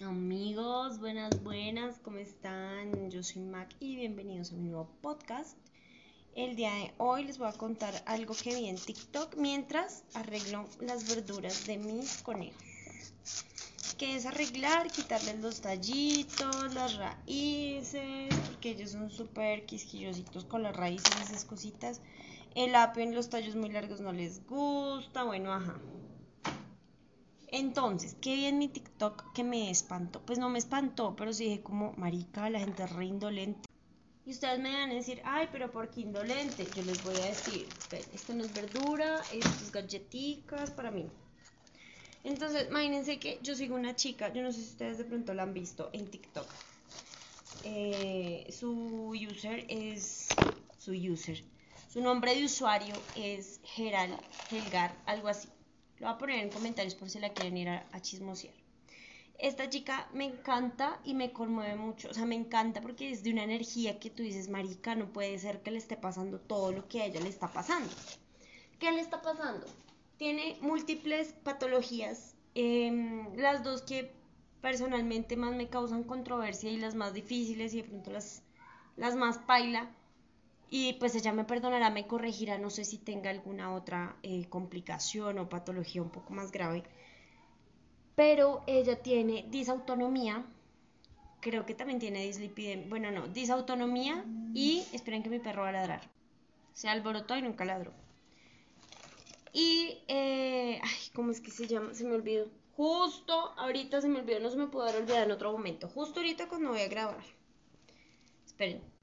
Amigos, buenas, buenas, ¿cómo están? Yo soy Mac y bienvenidos a mi nuevo podcast. El día de hoy les voy a contar algo que vi en TikTok mientras arreglo las verduras de mis conejos. Que es arreglar, quitarles los tallitos, las raíces, porque ellos son súper quisquillositos con las raíces, esas cositas. El apio en los tallos muy largos no les gusta, bueno, ajá. Entonces, ¿qué vi en mi TikTok que me espantó? Pues no me espantó, pero sí dije como, marica, la gente es re indolente. Y ustedes me van a decir, ay, pero ¿por qué indolente? Yo les voy a decir, esto no es verdura, esto es galleticas para mí. Entonces, imagínense que yo sigo una chica, yo no sé si ustedes de pronto la han visto en TikTok. Eh, su user es, su user, su nombre de usuario es Geral, Helgar, algo así. Lo voy a poner en comentarios por si la quieren ir a, chismosear. Esta chica me encanta y me conmueve mucho. O sea, me encanta porque es de una energía que tú dices, marica, no puede ser que le esté pasando todo lo que a ella le está pasando. ¿Qué le está pasando? Tiene múltiples patologías. Em, las dos que personalmente más me causan controversia y las más difíciles y de pronto las, las más paila y pues ella me perdonará, me corregirá, no sé si tenga alguna otra eh, complicación o patología un poco más grave. Pero ella tiene disautonomía, creo que también tiene dislipidemia, bueno, no, disautonomía y esperen que mi perro va a ladrar. Se alborotó y nunca ladró. Y, eh, ay, ¿cómo es que se llama? Se me olvidó. Justo ahorita se me olvidó, no se me pudo olvidar en otro momento. Justo ahorita cuando voy a grabar. Esperen.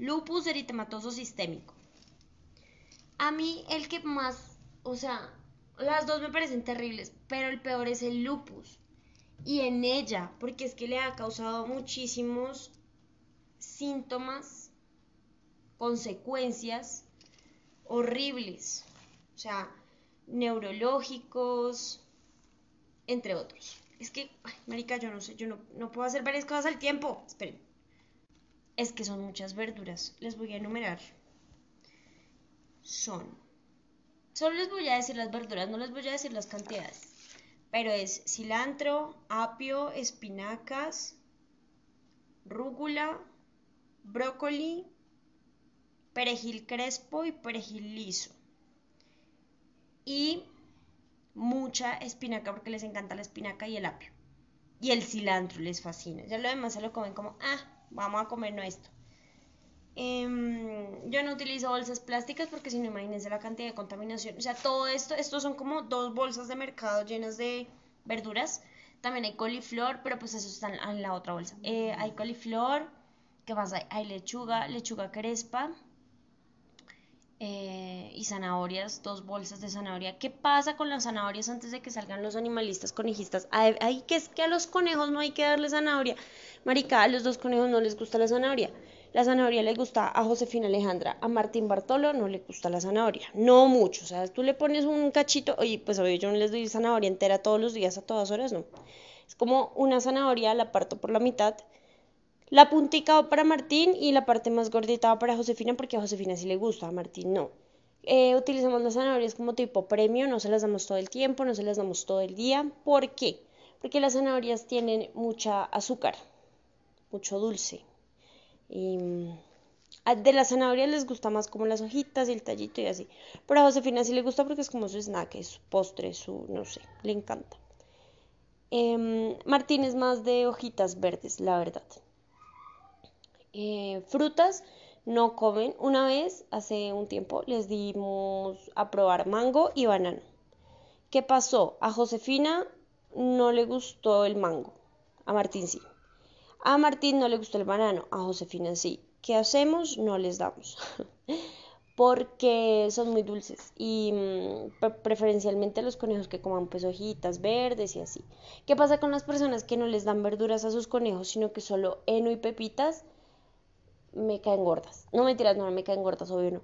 Lupus eritematoso sistémico. A mí el que más, o sea, las dos me parecen terribles, pero el peor es el lupus. Y en ella, porque es que le ha causado muchísimos síntomas, consecuencias horribles, o sea, neurológicos, entre otros. Es que, ay, marica, yo no sé, yo no, no puedo hacer varias cosas al tiempo. Esperen es que son muchas verduras. Les voy a enumerar. Son. Solo les voy a decir las verduras, no les voy a decir las cantidades. Pero es cilantro, apio, espinacas, rúgula, brócoli, perejil crespo y perejil liso. Y mucha espinaca porque les encanta la espinaca y el apio. Y el cilantro les fascina. Ya lo demás se lo comen como, ah, vamos a comernos esto. Em, yo no utilizo bolsas plásticas porque si no imagínense la cantidad de contaminación. O sea, todo esto, estos son como dos bolsas de mercado llenas de verduras. También hay coliflor, pero pues eso está en la otra bolsa. Eh, hay coliflor, ¿qué más hay? Hay lechuga, lechuga crespa eh, y zanahorias, dos bolsas de zanahoria. ¿Qué pasa con las zanahorias antes de que salgan los animalistas conejistas? Hay que es que a los conejos no hay que darle zanahoria. Marica, a los dos conejos no les gusta la zanahoria. La zanahoria le gusta a Josefina Alejandra, a Martín Bartolo no le gusta la zanahoria, no mucho, o sea, tú le pones un cachito, oye, pues obvio yo no les doy zanahoria entera todos los días a todas horas, no. Es como una zanahoria, la parto por la mitad, la puntica para Martín y la parte más gordita para Josefina porque a Josefina sí le gusta, a Martín no. Eh, utilizamos las zanahorias como tipo premio, no se las damos todo el tiempo, no se las damos todo el día. ¿Por qué? Porque las zanahorias tienen mucha azúcar, mucho dulce. Y mm, de las zanahorias les gusta más como las hojitas y el tallito y así. Pero a Josefina sí le gusta porque es como su snack, es su postre, su, no sé, le encanta. Em, Martín es más de hojitas verdes, la verdad. Eh, frutas no comen. Una vez, hace un tiempo, les dimos a probar mango y banano. ¿Qué pasó? A Josefina no le gustó el mango, a Martín sí. A Martín no le gustó el banano, a Josefina sí. ¿Qué hacemos? No les damos. Porque son muy dulces y mm, preferencialmente los conejos que coman pues hojitas verdes y así. ¿Qué pasa con las personas que no les dan verduras a sus conejos, sino que solo heno y pepitas? Me caen gordas. No mentiras, no me caen gordas, obvio no.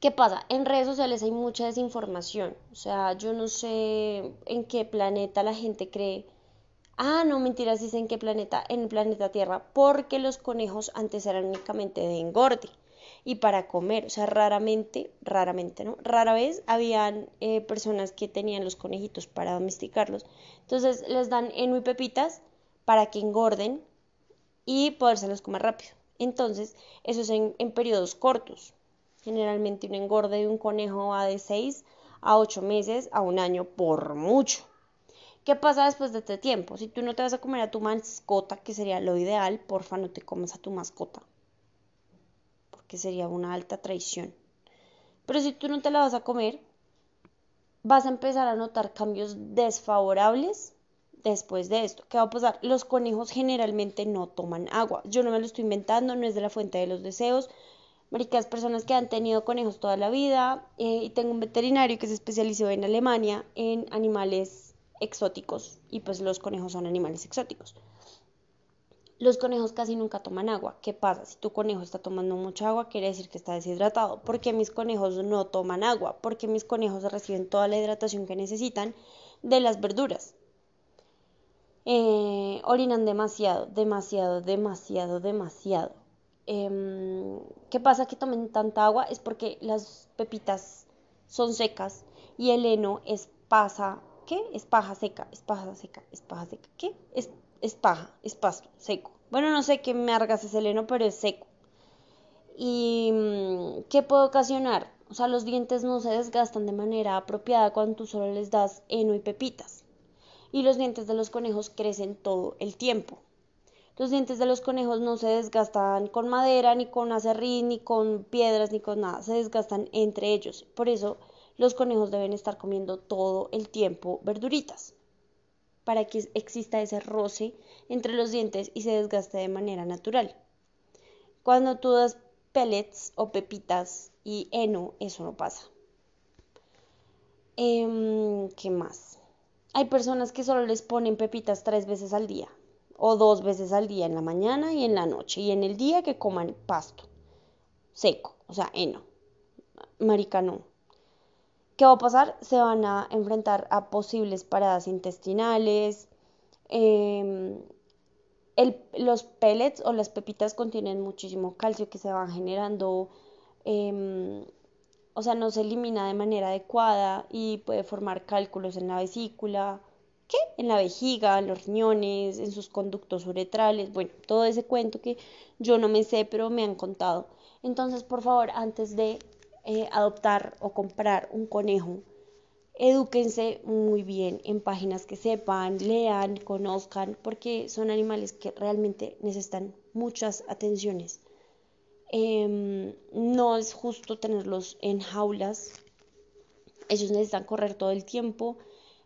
¿Qué pasa? En redes sociales hay mucha desinformación. O sea, yo no sé en qué planeta la gente cree Ah, no, mentiras, dicen en qué planeta, en el planeta Tierra, porque los conejos antes eran únicamente de engorde. y para comer. O sea, raramente, raramente, ¿no? Rara vez habían eh, personas que tenían los conejitos para domesticarlos. Entonces les dan heno y pepitas para que engorden y podérselos comer rápido. Entonces, eso es en, en periodos cortos. Generalmente un engorde de un conejo va de 6 a 8 meses a un año por mucho. ¿Qué pasa después de este tiempo? Si tú no te vas a comer a tu mascota, que sería lo ideal, porfa no te comas a tu mascota, porque sería una alta traición. Pero si tú no te la vas a comer, vas a empezar a notar cambios desfavorables después de esto. ¿Qué va a pasar? Los conejos generalmente no toman agua. Yo no me lo estoy inventando, no es de la fuente de los deseos. Maricas, personas que han tenido conejos toda la vida. Eh, y tengo un veterinario que se especializó en Alemania en animales exóticos y pues los conejos son animales exóticos. Los conejos casi nunca toman agua. ¿Qué pasa? Si tu conejo está tomando mucha agua, quiere decir que está deshidratado. ¿Por qué mis conejos no toman agua? Porque mis conejos reciben toda la hidratación que necesitan de las verduras. Eh, orinan demasiado, demasiado, demasiado, demasiado. Em, ¿Qué pasa que tomen tanta agua? Es porque las pepitas son secas y el heno es pasa ¿Qué? Es paja seca, es paja seca, es paja seca. ¿Qué? Es, es paja, es pasto, seco. Bueno, no sé qué me argas ese heno, pero es seco. ¿Y mm, qué puede ocasionar? O sea, los dientes no se desgastan de manera apropiada cuando tú solo les das heno y pepitas. Y los dientes de los conejos crecen todo el tiempo. Los dientes de los conejos no se desgastan con madera, ni con acerrín, ni con piedras, ni con nada. Se desgastan entre ellos. Por eso los conejos deben estar comiendo todo el tiempo verduritas para que exista ese roce entre los dientes y se desgaste de manera natural. Cuando tú das pellets o pepitas y heno, eso no pasa. Em, ¿Qué más? Hay personas que solo les ponen pepitas tres veces al día o dos veces al día, en la mañana y en la noche, y en el día que coman pasto seco, o sea, heno. Marica, no. ¿Qué va a pasar? Se van a enfrentar a posibles paradas intestinales. Em, los pellets o las pepitas contienen muchísimo calcio que se van generando, em, o sea, no se elimina de manera adecuada y puede formar cálculos en la vesícula, ¿qué? En la vejiga, en los riñones, en sus conductos uretrales, bueno, todo ese cuento que yo no me sé, pero me han contado. Entonces, por favor, antes de eh, adoptar o comprar un conejo, edúquense muy bien en páginas que sepan, lean, conozcan, porque son animales que realmente necesitan muchas atenciones. Em, no es justo tenerlos en jaulas, ellos necesitan correr todo el tiempo.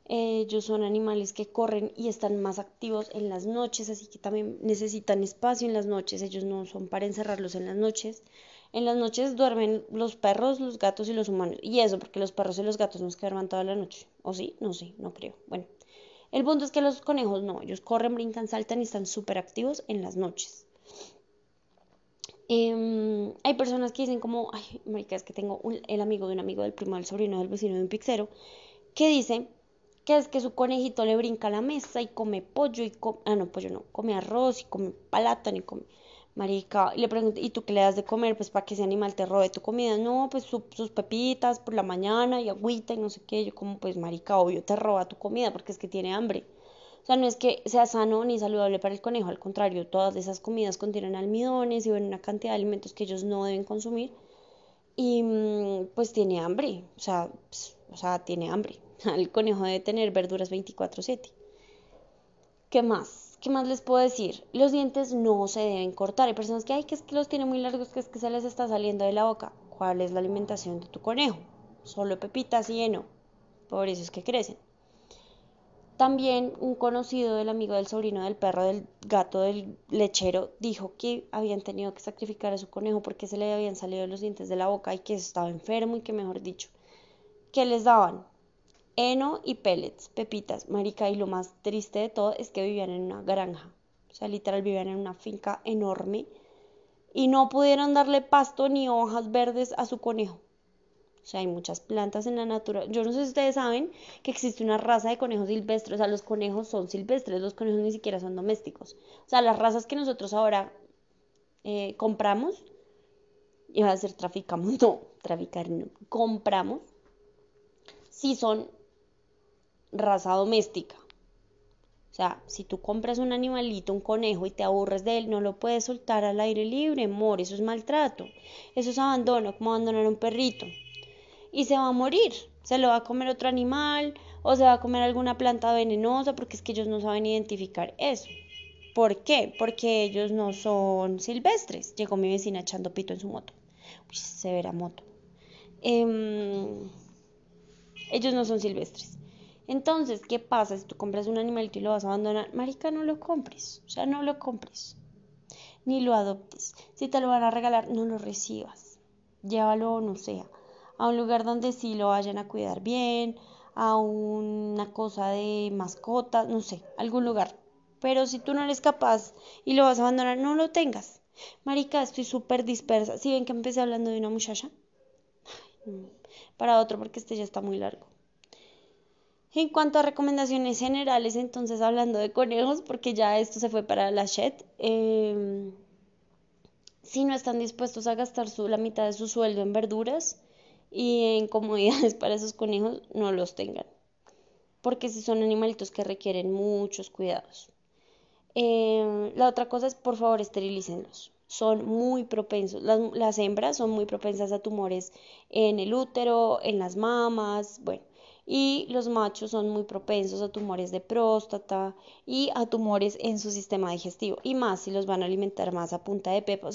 Ellos son animales que corren y están más activos en las noches, así que también necesitan espacio en las noches. Ellos no son para encerrarlos en las noches. En las noches duermen los perros, los gatos y los humanos. Y eso, porque los perros y los gatos no se duermen toda la noche. ¿O sí? No sé, no creo. Bueno, el punto es que los conejos no. Ellos corren, brincan, saltan y están súper activos en las noches. Em, hay personas que dicen como, ay, marica, es que tengo el amigo de un amigo del primo del sobrino del vecino de un pixero, que dice que es que su conejito le brinca a la mesa y come pollo y come, ah, no, pollo no, come arroz y come plátano y come Marica, y le pregunté, ¿y tú qué le das de comer? Pues para que ese animal te robe tu comida. No, pues sus pepitas por la mañana y agüita y no sé qué. Yo como, pues marica, obvio te roba tu comida porque es que tiene hambre. O sea, no es que sea sano ni saludable para el conejo, al contrario, todas esas comidas contienen almidones y una cantidad de alimentos que ellos no deben consumir. Y mm, pues tiene hambre, o sea, sea, tiene hambre. El conejo debe tener verduras 24/7. ¿Qué más? ¿Qué más les puedo decir? Los dientes no se deben cortar. Hay personas que, hay que es que los tiene muy largos, que es que se les está saliendo de la boca. ¿Cuál es la alimentación de tu conejo? Solo pepitas y heno. Por eso es que crecen. También un conocido del amigo del sobrino del perro del gato del lechero dijo que habían tenido que sacrificar a su conejo porque se le habían salido los dientes de la boca y que estaba enfermo y que mejor dicho, ¿qué les daban? heno y pellets, pepitas, marica, y lo más triste de todo es que vivían en una granja, o sea, literal vivían en una finca enorme y no pudieron darle pasto ni hojas verdes a su conejo. O sea, hay muchas plantas en la naturaleza. Yo no sé si ustedes saben que existe una raza de conejos silvestres. O sea, los conejos son silvestres, los conejos ni siquiera son domésticos. O sea, las razas que nosotros ahora eh, compramos iba a ser traficamos, no, traficar no, compramos, si son raza doméstica. O sea, si tú compras un animalito, un conejo y te aburres de él, no lo puedes soltar al aire libre, amor, eso es maltrato, eso es abandono, como abandonar a un perrito. Y se va a morir, se lo va a comer otro animal o se va a comer alguna planta venenosa porque es que ellos no saben identificar eso. ¿Por qué? Porque ellos no son silvestres. Llegó mi vecina echando pito en su moto. Uy, severa moto. Em, ellos no son silvestres. Entonces, ¿qué pasa si tú compras un animalito y lo vas a abandonar? Marica, no lo compres. O sea, no lo compres. Ni lo adoptes. Si te lo van a regalar, no lo recibas. Llévalo, no sé, a un lugar donde sí lo vayan a cuidar bien, a una cosa de mascota, no sé, algún lugar. Pero si tú no eres capaz y lo vas a abandonar, no lo tengas. Marica, estoy súper dispersa. ¿Sí ven que empecé hablando de una muchacha? Para otro, porque este ya está muy largo. En cuanto a recomendaciones generales, entonces hablando de conejos, porque ya esto se fue para la shed, em, si no están dispuestos a gastar su, la mitad de su sueldo en verduras y en comodidades para esos conejos, no los tengan. Porque si son animalitos que requieren muchos cuidados. Em, la otra cosa es, por favor, esterilícenlos. Son muy propensos, las, las, hembras son muy propensas a tumores en el útero, en las mamas, bueno, y los machos son muy propensos a tumores de próstata y a tumores en su sistema digestivo, y más si los van a alimentar más a punta de pepa. O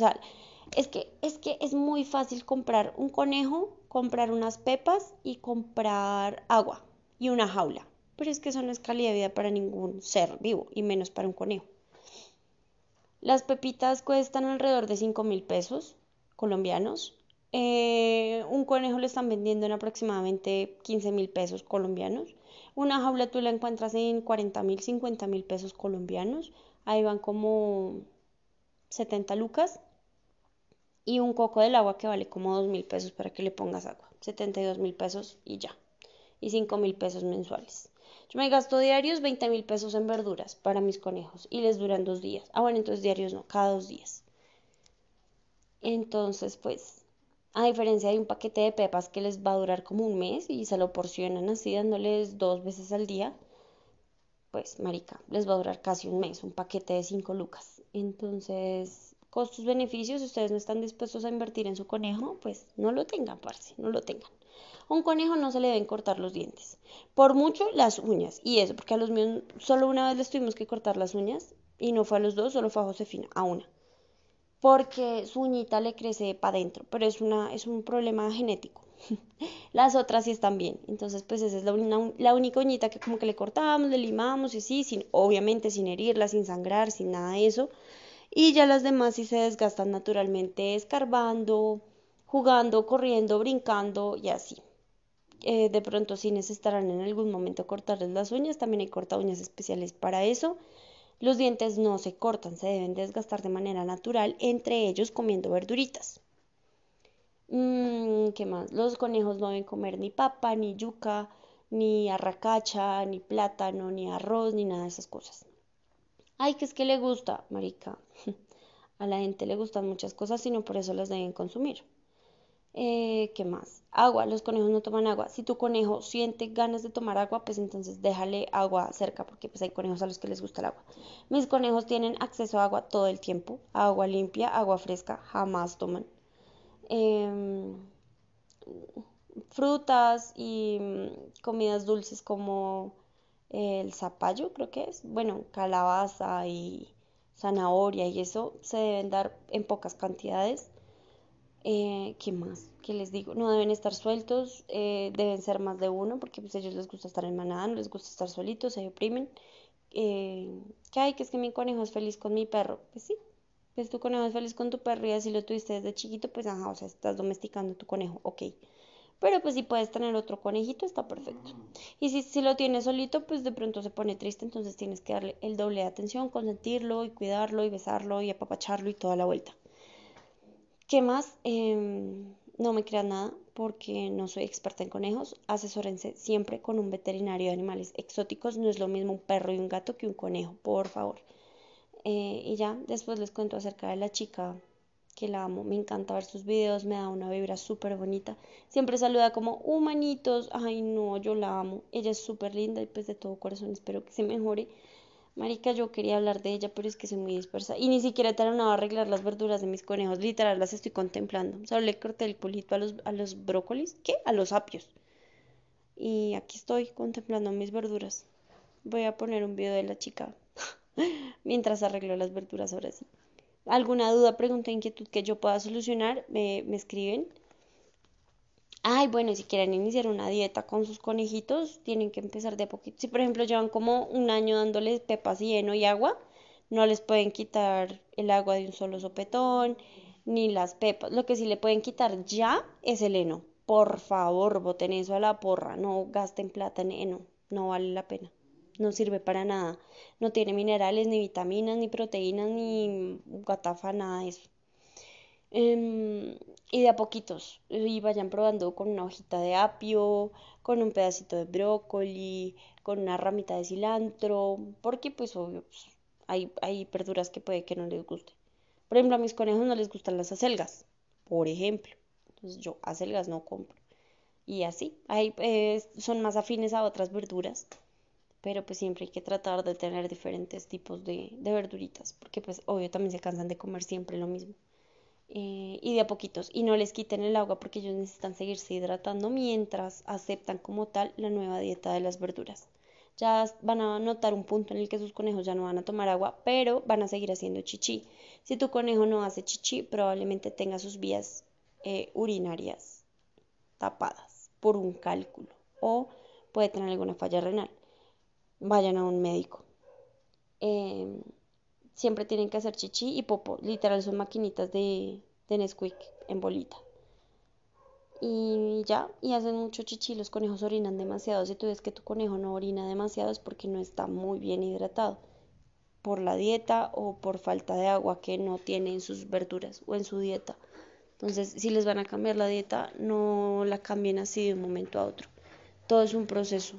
es que, es que es muy fácil comprar un conejo, comprar unas pepas y comprar agua y una jaula. Pero es que eso no es calidad de vida para ningún ser vivo, y menos para un conejo. Las pepitas cuestan alrededor de 5 mil pesos colombianos. Eh, un conejo lo están vendiendo en aproximadamente 15 mil pesos colombianos. Una jaula tú la encuentras en 40 mil, 50 mil pesos colombianos. Ahí van como 70 lucas. Y un coco del agua que vale como 2 mil pesos para que le pongas agua. 72 mil pesos y ya. Y 5 mil pesos mensuales. Yo me gasto diarios 20 mil pesos en verduras para mis conejos y les duran dos días. Ah, bueno, entonces diarios no, cada dos días. Entonces, pues, a diferencia de un paquete de pepas que les va a durar como un mes y se lo porcionan así dándoles dos veces al día, pues, marica, les va a durar casi un mes, un paquete de 5 lucas. Entonces, costos-beneficios, ustedes no están dispuestos a invertir en su conejo, pues no lo tengan, parce, no lo tengan un conejo no se le deben cortar los dientes. Por mucho las uñas. Y eso, porque a los míos solo una vez les tuvimos que cortar las uñas. Y no fue a los dos, solo fue a Josefina, a una. Porque su uñita le crece para adentro. Pero es, una, es un problema genético. las otras sí están bien. Entonces, pues esa es la, única uñita que como que le cortamos, le limamos y así, sin, obviamente sin herirla, sin sangrar, sin nada de eso. Y ya las demás sí se desgastan naturalmente escarbando, jugando, corriendo, brincando y así. Eh, de pronto sí necesitarán en algún momento cortarles las uñas, también hay corta uñas especiales para eso. Los dientes no se cortan, se deben desgastar de manera natural, entre ellos comiendo verduritas. Mm, ¿Qué más? Los conejos no deben comer ni papa, ni yuca, ni arracacha, ni plátano, ni arroz, ni nada de esas cosas. Ay, que es que le gusta, marica. A la gente le gustan muchas cosas y no por eso las deben consumir. Eh, ¿Qué más? Agua, los conejos no toman agua. Si tu conejo siente ganas de tomar agua, pues entonces déjale agua cerca, porque pues hay conejos a los que les gusta el agua. Mis conejos tienen acceso a agua todo el tiempo, agua limpia, agua fresca, jamás toman. Em, frutas y mm, comidas dulces como el zapallo, creo que es, bueno, calabaza y zanahoria y eso se deben dar en pocas cantidades eh, ¿Qué más? ¿Qué les digo? No deben estar sueltos, eh, deben ser más de uno, porque pues a ellos les gusta estar en manada, no les gusta estar solitos, se deprimen. Eh, ¿Qué hay? Que es que mi conejo es feliz con mi perro. Pues sí, pues tu conejo es feliz con tu perro y así lo tuviste desde chiquito, pues ajá, o sea, estás domesticando tu conejo, ok. Pero pues si puedes tener otro conejito, está perfecto. Y si, si lo tienes solito, pues de pronto se pone triste, entonces tienes que darle el doble de atención, consentirlo y cuidarlo y besarlo y apapacharlo y toda la vuelta. ¿Qué más? Em, no me crean nada porque no soy experta en conejos. Asesórense siempre con un veterinario de animales exóticos. No es lo mismo un perro y un gato que un conejo, por favor. Eh, y ya, después les cuento acerca de la chica que la amo, me encanta ver sus videos, me da una vibra súper bonita. Siempre saluda como humanitos, ay no, yo la amo. Ella es súper linda y pues de todo corazón espero que se mejore. Marica, yo quería hablar de ella, pero es que soy muy dispersa. Y ni siquiera he terminado a arreglar las verduras de mis conejos. Literal, las estoy contemplando. Solo le corté el culito a los, a los brócolis. ¿Qué? A los apios. Y aquí estoy contemplando mis verduras. Voy a poner un video de la chica mientras arreglo las verduras ahora sí. ¿Alguna duda, pregunta, inquietud que yo pueda solucionar? Me, me escriben. Ay, bueno, si quieren iniciar una dieta con sus conejitos, tienen que empezar de poquito. Si, por ejemplo, llevan como un año dándoles pepas y heno y agua, no les pueden quitar el agua de un solo sopetón, ni las pepas. Lo que sí le pueden quitar ya es el heno. Por favor, boten eso a la porra. No gasten plata en heno. No vale la pena. No sirve para nada. No tiene minerales, ni vitaminas, ni proteínas, ni gatafa, nada de eso. Em, y de a poquitos, y vayan probando con una hojita de apio, con un pedacito de brócoli, con una ramita de cilantro, porque pues obvio, pues, hay, hay verduras que puede que no les guste. Por ejemplo, a mis conejos no les gustan las acelgas, por ejemplo. Entonces yo acelgas no compro. Y así, hay, eh, son más afines a otras verduras, pero pues siempre hay que tratar de tener diferentes tipos de, verduritas, porque pues obvio también se cansan de comer siempre lo mismo. Eh, y de a poquitos y no les quiten el agua porque ellos necesitan seguirse hidratando mientras aceptan como tal la nueva dieta de las verduras. Ya van a notar un punto en el que sus conejos ya no van a tomar agua, pero van a seguir haciendo chichi. Si tu conejo no hace chichi, probablemente tenga sus vías eh, urinarias tapadas por un cálculo o puede tener alguna falla renal. Vayan a un médico. Eh, siempre tienen que hacer chichi y popo. Literal son maquinitas de, de Nesquik en bolita. Y ya, y hacen mucho chichi, los conejos orinan demasiado. Si tú ves que tu conejo no orina demasiado es porque no está muy bien hidratado. Por la dieta o por falta de agua que no tiene en sus verduras o en su dieta. Entonces, si les van a cambiar la dieta, no la cambien así de un momento a otro. Todo es un proceso.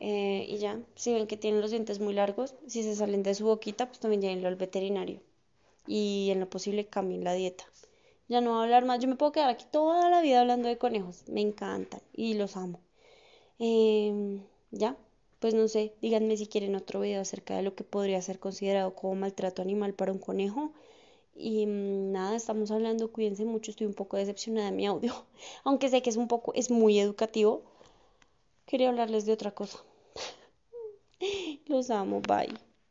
Eh, y ya, si ven que tienen los dientes muy largos, si se salen de su boquita, pues también llévenlo al veterinario. Y en lo posible cambien la dieta. Ya no voy a hablar más, yo me puedo quedar aquí toda la vida hablando de conejos, me encantan y los amo. Em, ya, pues no sé, díganme si quieren otro video acerca de lo que podría ser considerado como maltrato animal para un conejo. Y mm, nada, estamos hablando, cuídense mucho, estoy un poco decepcionada de mi audio, aunque sé que es un poco, es muy educativo. Quería hablarles de otra cosa. Los amo, bye.